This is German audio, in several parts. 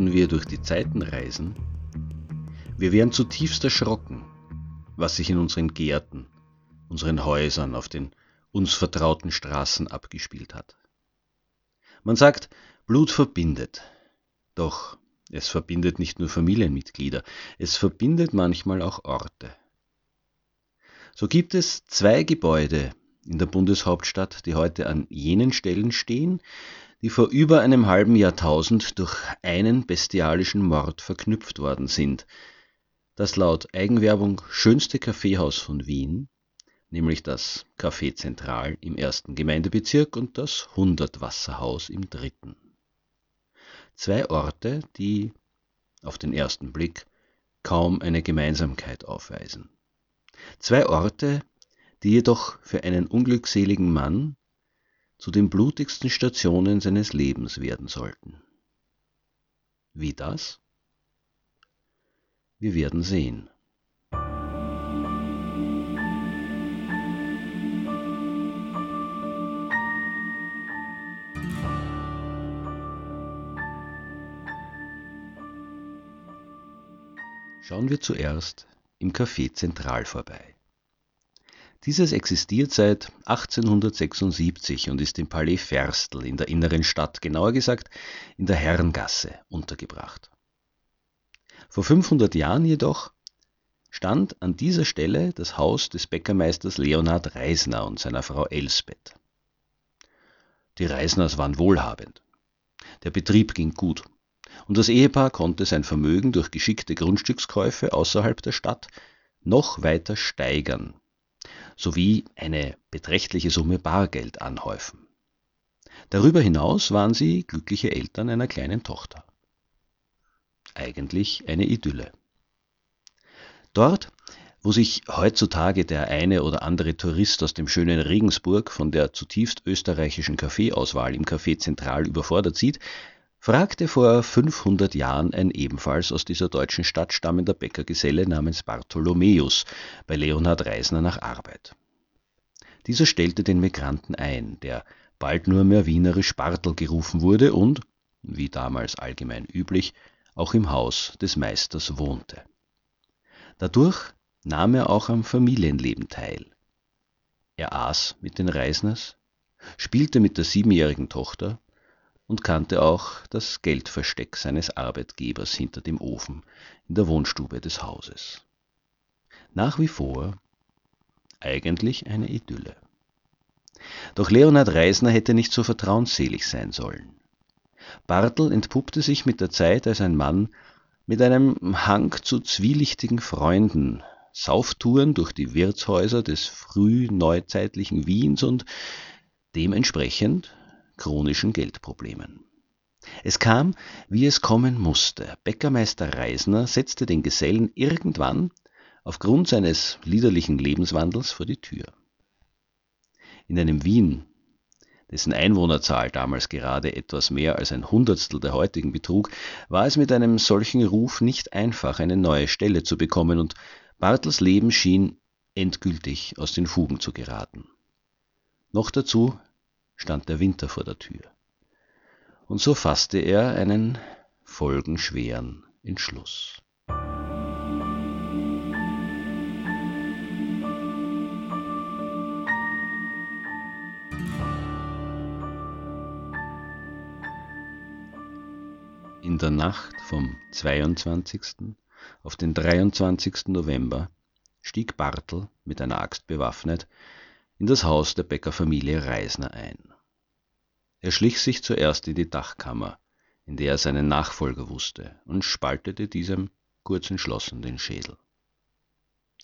Könnten wir durch die Zeiten reisen, wir wären zutiefst erschrocken, was sich in unseren Gärten, unseren Häusern, auf den uns vertrauten Straßen abgespielt hat. Man sagt, Blut verbindet. Doch es verbindet nicht nur Familienmitglieder, es verbindet manchmal auch Orte. So gibt es zwei Gebäude in der Bundeshauptstadt, die heute an jenen Stellen stehen, die vor über einem halben Jahrtausend durch einen bestialischen Mord verknüpft worden sind. Das laut Eigenwerbung schönste Kaffeehaus von Wien nämlich das Café Zentral im ersten Gemeindebezirk und das Hundertwasserhaus im dritten. Zwei Orte, die auf den ersten Blick kaum eine Gemeinsamkeit aufweisen. Zwei Orte, die jedoch für einen unglückseligen Mann zu den blutigsten Stationen seines Lebens werden sollten. Wie das? Wir werden sehen. Schauen wir zuerst im Café Zentral vorbei. Dieses existiert seit 1876 und ist im Palais Ferstl in der inneren Stadt, genauer gesagt in der Herrengasse, untergebracht. Vor 500 Jahren jedoch stand an dieser Stelle das Haus des Bäckermeisters Leonhard Reisner und seiner Frau Elsbeth. Die Reisners waren wohlhabend. Der Betrieb ging gut und das Ehepaar konnte sein Vermögen durch geschickte Grundstückskäufe außerhalb der Stadt noch weiter steigern sowie eine beträchtliche Summe Bargeld anhäufen. Darüber hinaus waren sie glückliche Eltern einer kleinen Tochter. Eigentlich eine Idylle. Dort, wo sich heutzutage der eine oder andere Tourist aus dem schönen Regensburg von der zutiefst österreichischen Kaffeeauswahl im Café Zentral überfordert sieht, fragte vor 500 Jahren ein ebenfalls aus dieser deutschen Stadt stammender Bäckergeselle namens Bartholomäus bei Leonhard Reisner nach Arbeit. Dieser stellte den Migranten ein, der bald nur mehr wienerisch Bartel gerufen wurde und, wie damals allgemein üblich, auch im Haus des Meisters wohnte. Dadurch nahm er auch am Familienleben teil. Er aß mit den Reisners, spielte mit der siebenjährigen Tochter und kannte auch das Geldversteck seines Arbeitgebers hinter dem Ofen in der Wohnstube des Hauses. Nach wie vor eigentlich eine Idylle. Doch Leonhard Reisner hätte nicht so vertrauensselig sein sollen. Bartel entpuppte sich mit der Zeit als ein Mann mit einem Hang zu zwielichtigen Freunden, Sauftouren durch die Wirtshäuser des frühneuzeitlichen Wiens und dementsprechend chronischen Geldproblemen. Es kam, wie es kommen musste. Bäckermeister Reisner setzte den Gesellen irgendwann aufgrund seines liederlichen Lebenswandels vor die Tür. In einem Wien, dessen Einwohnerzahl damals gerade etwas mehr als ein Hundertstel der heutigen betrug, war es mit einem solchen Ruf nicht einfach, eine neue Stelle zu bekommen, und Bartels Leben schien endgültig aus den Fugen zu geraten. Noch dazu stand der Winter vor der Tür. Und so fasste er einen folgenschweren Entschluss. In der Nacht vom 22. auf den 23. November stieg Bartel, mit einer Axt bewaffnet, in das Haus der Bäckerfamilie Reisner ein. Er schlich sich zuerst in die Dachkammer, in der er seinen Nachfolger wusste, und spaltete diesem kurz entschlossen den Schädel.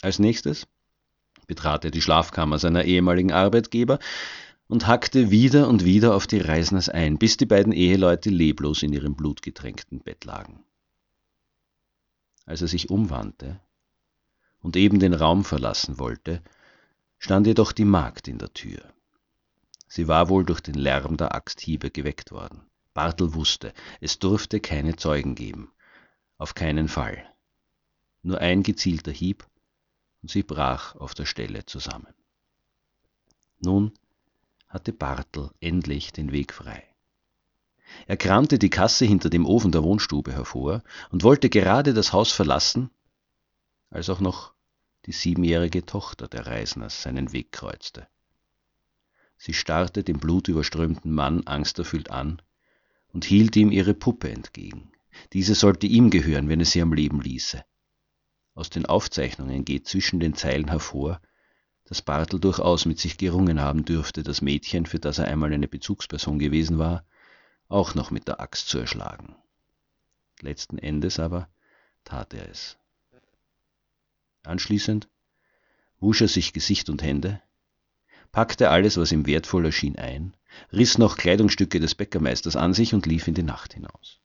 Als nächstes betrat er die Schlafkammer seiner ehemaligen Arbeitgeber und hackte wieder und wieder auf die Reisners ein, bis die beiden Eheleute leblos in ihrem blutgetränkten Bett lagen. Als er sich umwandte und eben den Raum verlassen wollte, stand jedoch die Magd in der Tür. Sie war wohl durch den Lärm der Axthiebe geweckt worden. Bartel wusste, es durfte keine Zeugen geben. Auf keinen Fall. Nur ein gezielter Hieb, und sie brach auf der Stelle zusammen. Nun hatte Bartel endlich den Weg frei. Er kramte die Kasse hinter dem Ofen der Wohnstube hervor und wollte gerade das Haus verlassen, als auch noch die siebenjährige Tochter der Reisners seinen Weg kreuzte. Sie starrte dem blutüberströmten Mann angsterfüllt an und hielt ihm ihre Puppe entgegen. Diese sollte ihm gehören, wenn er sie am Leben ließe. Aus den Aufzeichnungen geht zwischen den Zeilen hervor, dass Bartel durchaus mit sich gerungen haben dürfte, das Mädchen, für das er einmal eine Bezugsperson gewesen war, auch noch mit der Axt zu erschlagen. Letzten Endes aber tat er es. Anschließend wusch er sich Gesicht und Hände, packte alles, was ihm wertvoll erschien, ein, riss noch Kleidungsstücke des Bäckermeisters an sich und lief in die Nacht hinaus.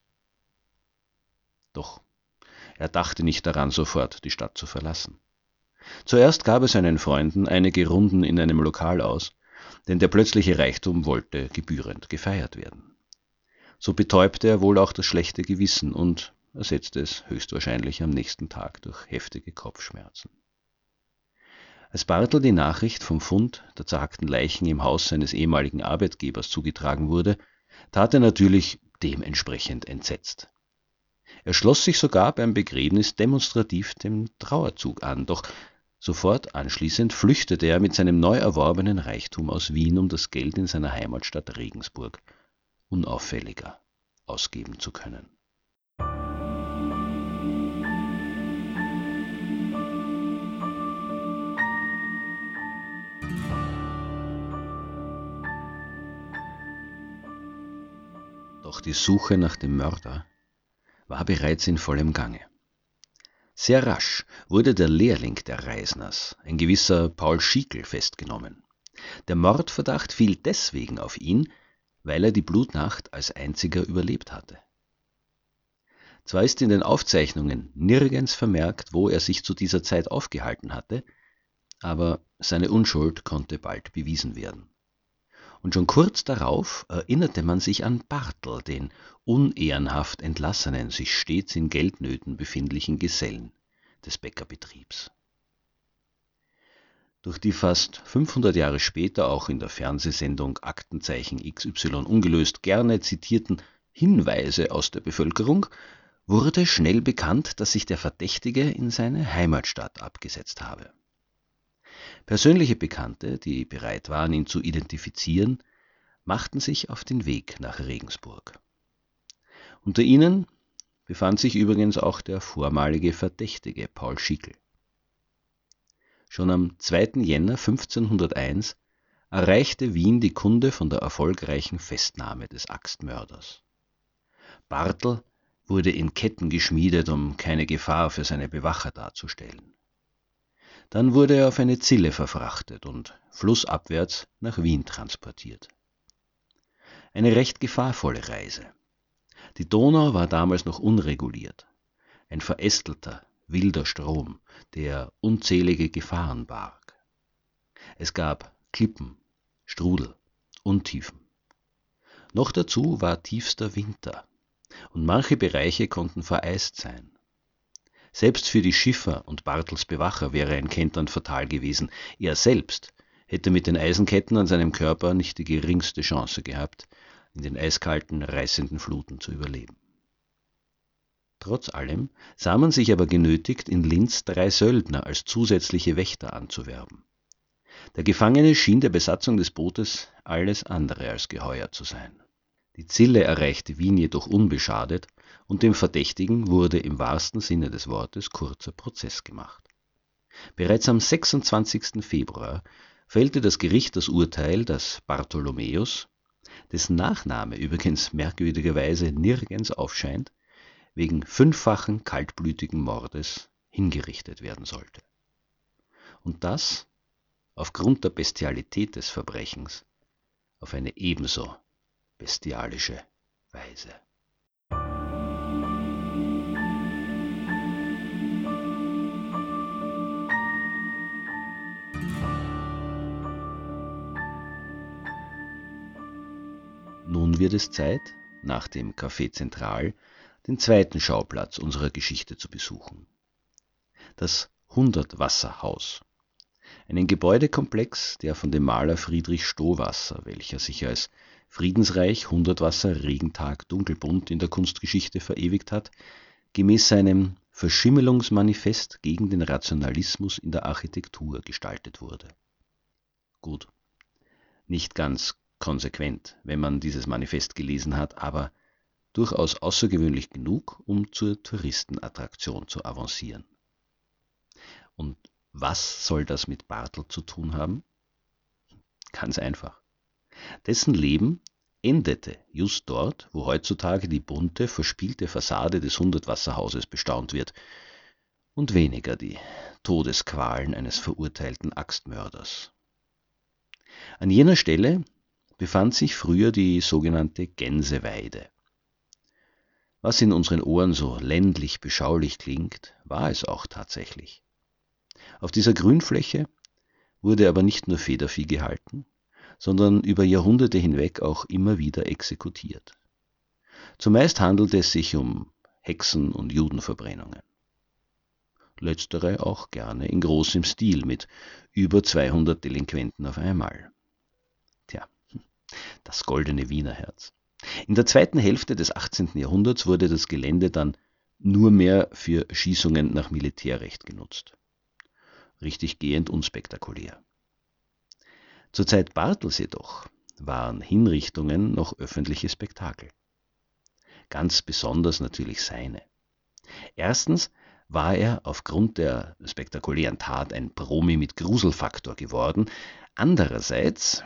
Doch er dachte nicht daran, sofort die Stadt zu verlassen. Zuerst gab er seinen Freunden einige Runden in einem Lokal aus, denn der plötzliche Reichtum wollte gebührend gefeiert werden. So betäubte er wohl auch das schlechte Gewissen und ersetzte es höchstwahrscheinlich am nächsten Tag durch heftige Kopfschmerzen. Als Bartel die Nachricht vom Fund der zerhackten Leichen im Haus seines ehemaligen Arbeitgebers zugetragen wurde, tat er natürlich dementsprechend entsetzt. Er schloss sich sogar beim Begräbnis demonstrativ dem Trauerzug an, doch Sofort anschließend flüchtete er mit seinem neu erworbenen Reichtum aus Wien, um das Geld in seiner Heimatstadt Regensburg unauffälliger ausgeben zu können. Doch die Suche nach dem Mörder war bereits in vollem Gange. Sehr rasch wurde der Lehrling der Reisners, ein gewisser Paul Schiekel, festgenommen. Der Mordverdacht fiel deswegen auf ihn, weil er die Blutnacht als einziger überlebt hatte. Zwar ist in den Aufzeichnungen nirgends vermerkt, wo er sich zu dieser Zeit aufgehalten hatte, aber seine Unschuld konnte bald bewiesen werden. Und schon kurz darauf erinnerte man sich an Bartel, den unehrenhaft entlassenen, sich stets in Geldnöten befindlichen Gesellen des Bäckerbetriebs. Durch die fast 500 Jahre später auch in der Fernsehsendung Aktenzeichen XY ungelöst gerne zitierten Hinweise aus der Bevölkerung wurde schnell bekannt, dass sich der Verdächtige in seine Heimatstadt abgesetzt habe. Persönliche Bekannte, die bereit waren, ihn zu identifizieren, machten sich auf den Weg nach Regensburg. Unter ihnen befand sich übrigens auch der vormalige Verdächtige Paul Schickel. Schon am 2. Jänner 1501 erreichte Wien die Kunde von der erfolgreichen Festnahme des Axtmörders. Bartel wurde in Ketten geschmiedet, um keine Gefahr für seine Bewacher darzustellen. Dann wurde er auf eine Zille verfrachtet und flussabwärts nach Wien transportiert. Eine recht gefahrvolle Reise. Die Donau war damals noch unreguliert, ein verästelter, wilder Strom, der unzählige Gefahren barg. Es gab Klippen, Strudel, Untiefen. Noch dazu war tiefster Winter, und manche Bereiche konnten vereist sein. Selbst für die Schiffer und Bartels Bewacher wäre ein Kentern fatal gewesen. Er selbst hätte mit den Eisenketten an seinem Körper nicht die geringste Chance gehabt, in den eiskalten, reißenden Fluten zu überleben. Trotz allem sah man sich aber genötigt, in Linz drei Söldner als zusätzliche Wächter anzuwerben. Der Gefangene schien der Besatzung des Bootes alles andere als geheuer zu sein. Die Zille erreichte Wien jedoch unbeschadet und dem Verdächtigen wurde im wahrsten Sinne des Wortes kurzer Prozess gemacht. Bereits am 26. Februar fällte das Gericht das Urteil, dass Bartholomäus, dessen Nachname übrigens merkwürdigerweise nirgends aufscheint, wegen fünffachen kaltblütigen Mordes hingerichtet werden sollte. Und das aufgrund der Bestialität des Verbrechens auf eine ebenso bestialische Weise. Nun wird es Zeit, nach dem Café Zentral den zweiten Schauplatz unserer Geschichte zu besuchen. Das Hundertwasserhaus. Einen Gebäudekomplex, der von dem Maler Friedrich Stowasser, welcher sich als Friedensreich, Hundertwasser, Regentag, Dunkelbunt in der Kunstgeschichte verewigt hat, gemäß seinem Verschimmelungsmanifest gegen den Rationalismus in der Architektur gestaltet wurde. Gut, nicht ganz konsequent, wenn man dieses Manifest gelesen hat, aber durchaus außergewöhnlich genug, um zur Touristenattraktion zu avancieren. Und was soll das mit Bartel zu tun haben? Ganz einfach. Dessen Leben endete just dort, wo heutzutage die bunte, verspielte Fassade des Hundertwasserhauses bestaunt wird, und weniger die Todesqualen eines verurteilten Axtmörders. An jener Stelle befand sich früher die sogenannte Gänseweide. Was in unseren Ohren so ländlich beschaulich klingt, war es auch tatsächlich. Auf dieser Grünfläche wurde aber nicht nur Federvieh gehalten, sondern über Jahrhunderte hinweg auch immer wieder exekutiert. Zumeist handelte es sich um Hexen- und Judenverbrennungen. Letztere auch gerne in großem Stil mit über 200 Delinquenten auf einmal. Tja, das goldene Wiener Herz. In der zweiten Hälfte des 18. Jahrhunderts wurde das Gelände dann nur mehr für Schießungen nach Militärrecht genutzt. Richtig gehend unspektakulär. Zur Zeit Bartels jedoch waren Hinrichtungen noch öffentliche Spektakel. Ganz besonders natürlich seine. Erstens war er aufgrund der spektakulären Tat ein Promi mit Gruselfaktor geworden. Andererseits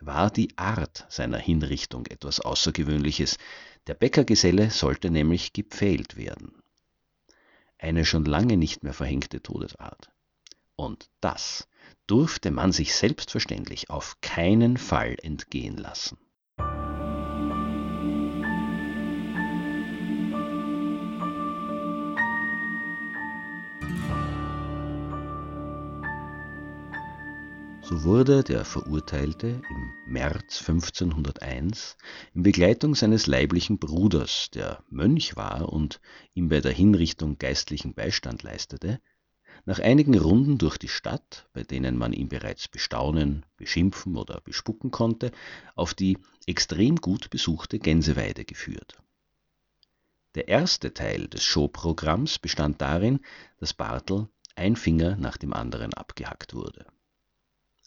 war die Art seiner Hinrichtung etwas Außergewöhnliches. Der Bäckergeselle sollte nämlich gepfählt werden. Eine schon lange nicht mehr verhängte Todesart. Und das durfte man sich selbstverständlich auf keinen Fall entgehen lassen. So wurde der Verurteilte im März 1501 in Begleitung seines leiblichen Bruders, der Mönch war und ihm bei der Hinrichtung geistlichen Beistand leistete, nach einigen Runden durch die Stadt, bei denen man ihn bereits bestaunen, beschimpfen oder bespucken konnte, auf die extrem gut besuchte Gänseweide geführt. Der erste Teil des Showprogramms bestand darin, dass Bartel ein Finger nach dem anderen abgehackt wurde.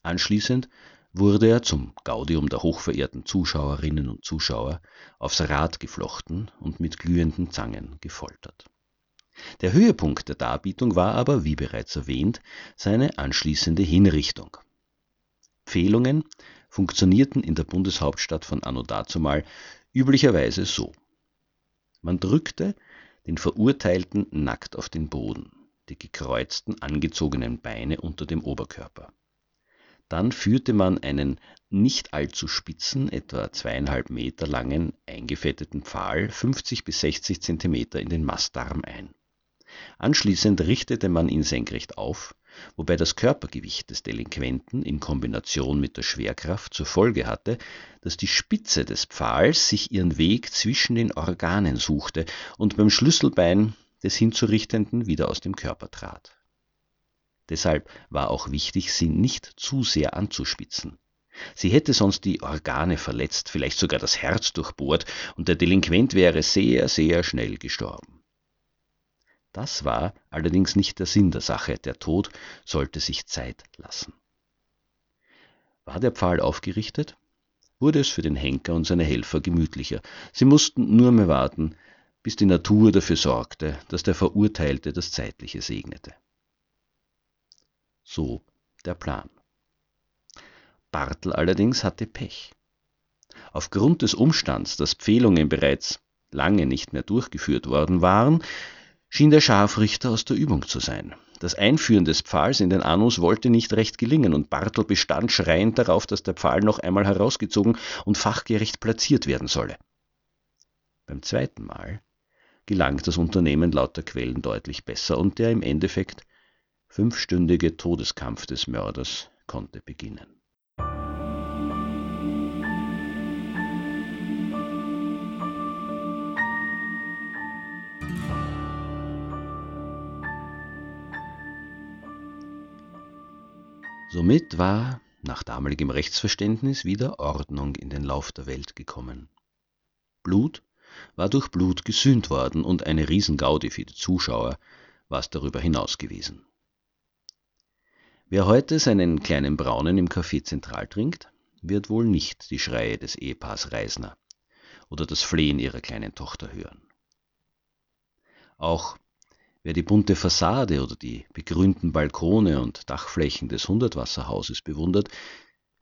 Anschließend wurde er zum Gaudium der hochverehrten Zuschauerinnen und Zuschauer aufs Rad geflochten und mit glühenden Zangen gefoltert. Der Höhepunkt der Darbietung war aber, wie bereits erwähnt, seine anschließende Hinrichtung. Pfählungen funktionierten in der Bundeshauptstadt von anno dazumal üblicherweise so. Man drückte den Verurteilten nackt auf den Boden, die gekreuzten, angezogenen Beine unter dem Oberkörper. Dann führte man einen nicht allzu spitzen, etwa zweieinhalb Meter langen, eingefetteten Pfahl 50 bis 60 Zentimeter in den Mastdarm ein. Anschließend richtete man ihn senkrecht auf, wobei das Körpergewicht des Delinquenten in Kombination mit der Schwerkraft zur Folge hatte, dass die Spitze des Pfahls sich ihren Weg zwischen den Organen suchte und beim Schlüsselbein des Hinzurichtenden wieder aus dem Körper trat. Deshalb war auch wichtig, sie nicht zu sehr anzuspitzen. Sie hätte sonst die Organe verletzt, vielleicht sogar das Herz durchbohrt, und der Delinquent wäre sehr, sehr schnell gestorben. Das war allerdings nicht der Sinn der Sache, der Tod sollte sich Zeit lassen. War der Pfahl aufgerichtet, wurde es für den Henker und seine Helfer gemütlicher. Sie mussten nur mehr warten, bis die Natur dafür sorgte, dass der Verurteilte das Zeitliche segnete. So der Plan. Bartel allerdings hatte Pech. Aufgrund des Umstands, dass Pfählungen bereits lange nicht mehr durchgeführt worden waren, schien der Scharfrichter aus der Übung zu sein. Das Einführen des Pfahls in den Anus wollte nicht recht gelingen und Bartel bestand schreiend darauf, dass der Pfahl noch einmal herausgezogen und fachgerecht platziert werden solle. Beim zweiten Mal gelang das Unternehmen laut der Quellen deutlich besser und der im Endeffekt fünfstündige Todeskampf des Mörders konnte beginnen. Somit war nach damaligem Rechtsverständnis wieder Ordnung in den Lauf der Welt gekommen. Blut war durch Blut gesühnt worden und eine Riesengaudi für die Zuschauer war es darüber hinaus gewesen. Wer heute seinen kleinen Braunen im Café Zentral trinkt, wird wohl nicht die Schreie des Ehepaars Reisner oder das Flehen ihrer kleinen Tochter hören. Auch Wer die bunte Fassade oder die begrünten Balkone und Dachflächen des Hundertwasserhauses bewundert,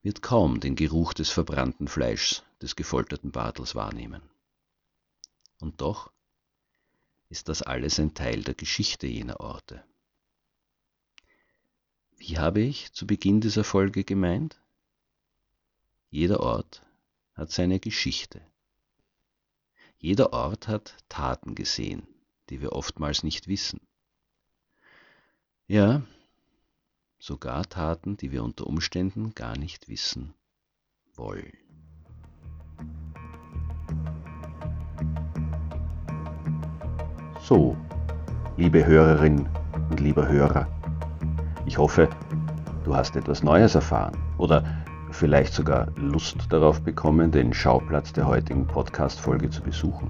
wird kaum den Geruch des verbrannten Fleischs des gefolterten Bartels wahrnehmen. Und doch ist das alles ein Teil der Geschichte jener Orte. Wie habe ich zu Beginn dieser Folge gemeint? Jeder Ort hat seine Geschichte. Jeder Ort hat Taten gesehen die wir oftmals nicht wissen. Ja, sogar Taten, die wir unter Umständen gar nicht wissen wollen. So, liebe Hörerin und lieber Hörer, ich hoffe, du hast etwas Neues erfahren oder vielleicht sogar Lust darauf bekommen, den Schauplatz der heutigen Podcast-Folge zu besuchen.